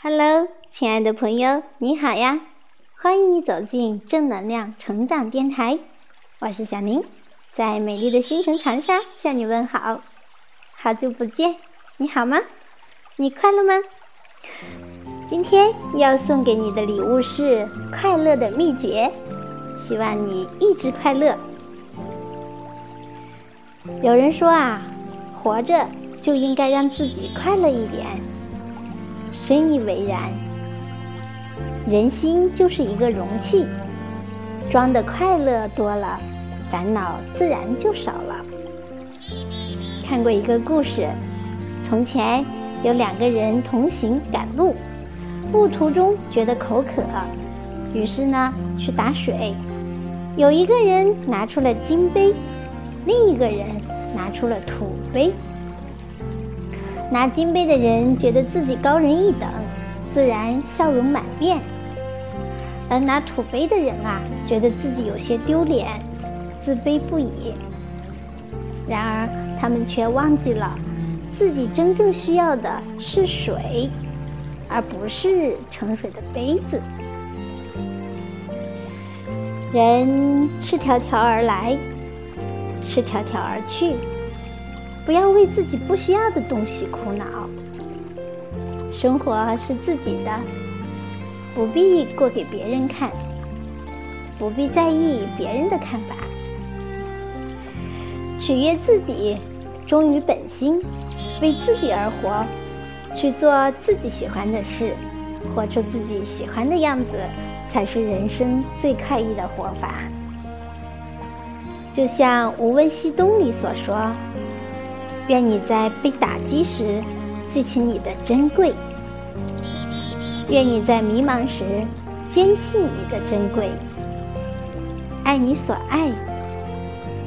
Hello，亲爱的朋友，你好呀！欢迎你走进正能量成长电台，我是小宁，在美丽的星城长沙向你问好。好久不见，你好吗？你快乐吗？今天要送给你的礼物是快乐的秘诀，希望你一直快乐。有人说啊，活着就应该让自己快乐一点。深以为然。人心就是一个容器，装的快乐多了，烦恼自然就少了。看过一个故事：从前有两个人同行赶路，路途中觉得口渴，于是呢去打水。有一个人拿出了金杯，另一个人拿出了土杯。拿金杯的人觉得自己高人一等，自然笑容满面；而拿土杯的人啊，觉得自己有些丢脸，自卑不已。然而，他们却忘记了，自己真正需要的是水，而不是盛水的杯子。人赤条条而来，赤条条而去。不要为自己不需要的东西苦恼。生活是自己的，不必过给别人看，不必在意别人的看法。取悦自己，忠于本心，为自己而活，去做自己喜欢的事，活出自己喜欢的样子，才是人生最快意的活法。就像《无问西东》里所说。愿你在被打击时记起你的珍贵；愿你在迷茫时坚信你的珍贵。爱你所爱，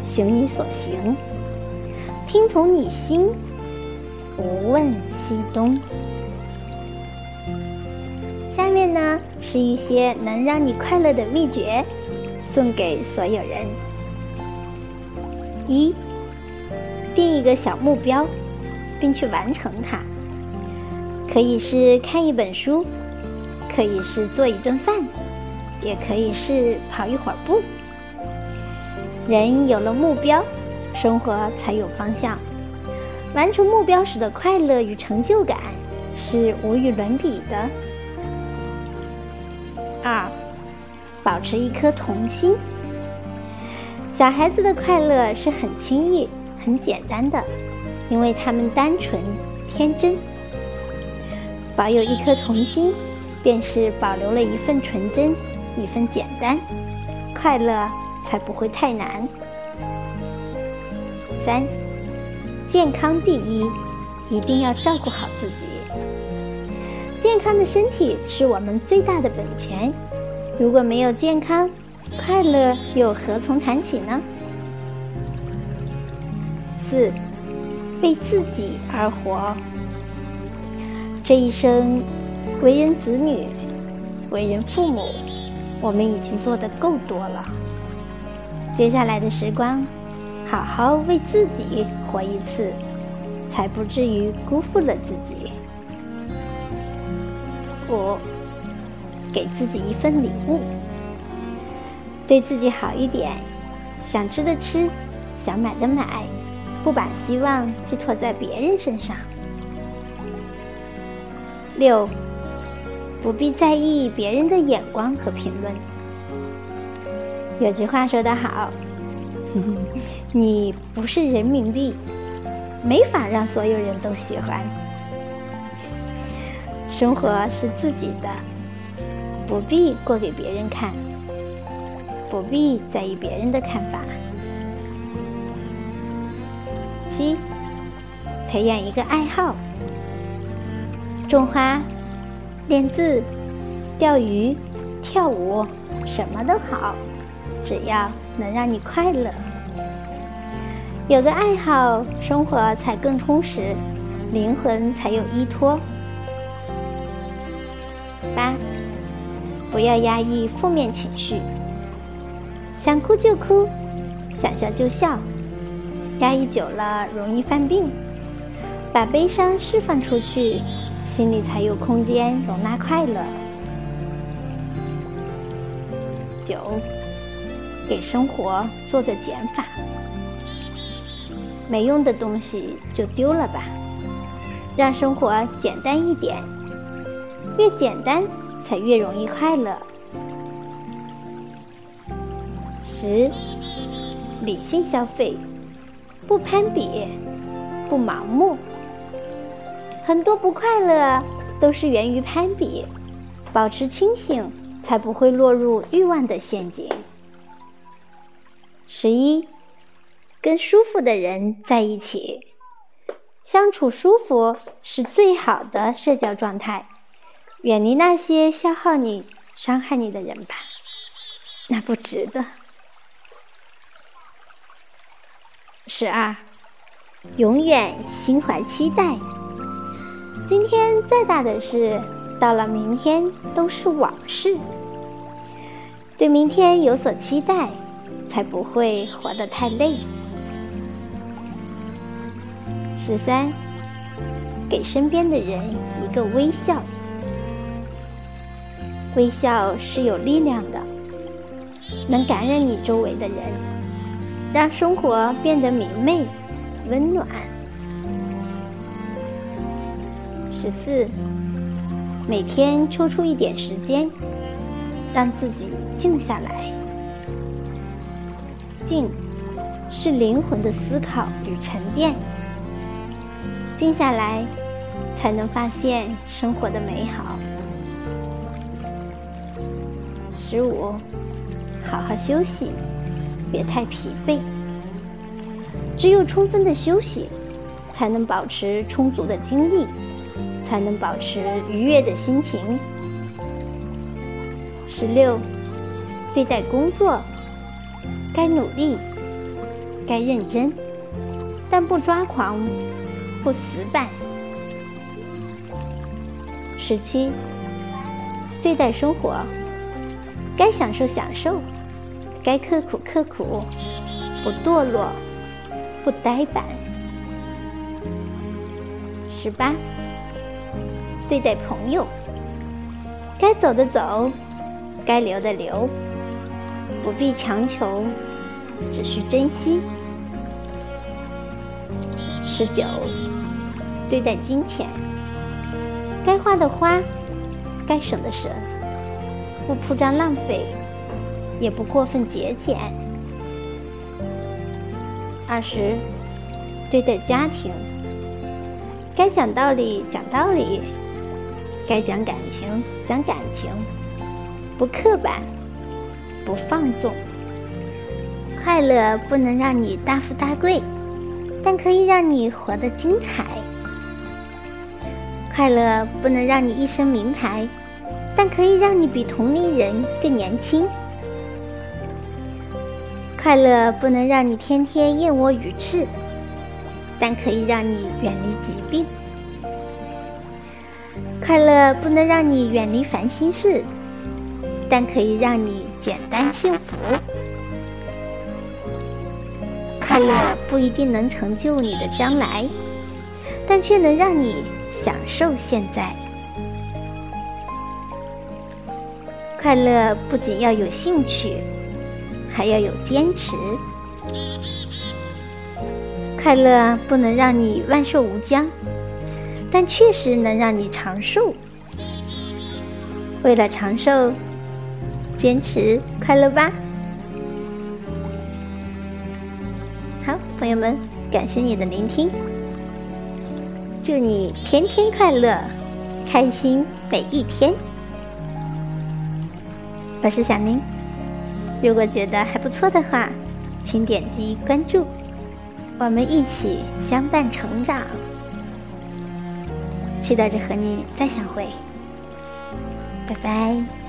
行你所行，听从你心，无问西东。下面呢是一些能让你快乐的秘诀，送给所有人。一。定一个小目标，并去完成它。可以是看一本书，可以是做一顿饭，也可以是跑一会儿步。人有了目标，生活才有方向。完成目标时的快乐与成就感是无与伦比的。二，保持一颗童心。小孩子的快乐是很轻易。很简单的，因为他们单纯天真，保有一颗童心，便是保留了一份纯真，一份简单，快乐才不会太难。三，健康第一，一定要照顾好自己。健康的身体是我们最大的本钱，如果没有健康，快乐又何从谈起呢？四，为自己而活。这一生，为人子女，为人父母，我们已经做得够多了。接下来的时光，好好为自己活一次，才不至于辜负了自己。五，给自己一份礼物，对自己好一点，想吃的吃，想买的买。不把希望寄托在别人身上。六，不必在意别人的眼光和评论。有句话说得好，你不是人民币，没法让所有人都喜欢。生活是自己的，不必过给别人看，不必在意别人的看法。七，培养一个爱好，种花、练字、钓鱼、跳舞，什么都好，只要能让你快乐。有个爱好，生活才更充实，灵魂才有依托。八，不要压抑负面情绪，想哭就哭，想笑就笑。压抑久了容易犯病，把悲伤释放出去，心里才有空间容纳快乐。九，给生活做个减法，没用的东西就丢了吧，让生活简单一点，越简单才越容易快乐。十，理性消费，不攀比，不盲目。很多不快乐都是源于攀比，保持清醒。才不会落入欲望的陷阱。十一，跟舒服的人在一起，相处舒服是最好的社交状态。远离那些消耗你、伤害你的人吧，那不值得。十二，永远心怀期待。今天再大的事。到了明天都是往事，对明天有所期待，才不会活得太累。十三，给身边的人一个微笑，微笑是有力量的，能感染你周围的人，让生活变得明媚、温暖。十四。每天抽出一点时间，让自己静下来。静，是灵魂的思考与沉淀。静下来，才能发现生活的美好。十五，好好休息，别太疲惫。只有充分的休息，才能保持充足的精力。才能保持愉悦的心情。十六，对待工作，该努力，该认真，但不抓狂，不死板。十七，对待生活，该享受享受，该刻苦刻苦，不堕落，不呆板。十八。对待朋友，该走的走，该留的留，不必强求，只需珍惜。十九，对待金钱，该花的花，该省的省，不铺张浪费，也不过分节俭。二十，对待家庭，该讲道理讲道理。该讲感情，讲感情，不刻板，不放纵。快乐不能让你大富大贵，但可以让你活得精彩。快乐不能让你一身名牌，但可以让你比同龄人更年轻。快乐不能让你天天燕窝鱼翅，但可以让你远离疾病。快乐不能让你远离烦心事，但可以让你简单幸福。快乐不一定能成就你的将来，但却能让你享受现在。快乐不仅要有兴趣，还要有坚持。快乐不能让你万寿无疆。但确实能让你长寿。为了长寿，坚持快乐吧。好，朋友们，感谢你的聆听。祝你天天快乐，开心每一天。我是小宁，如果觉得还不错的话，请点击关注，我们一起相伴成长。期待着和你再相会，拜拜。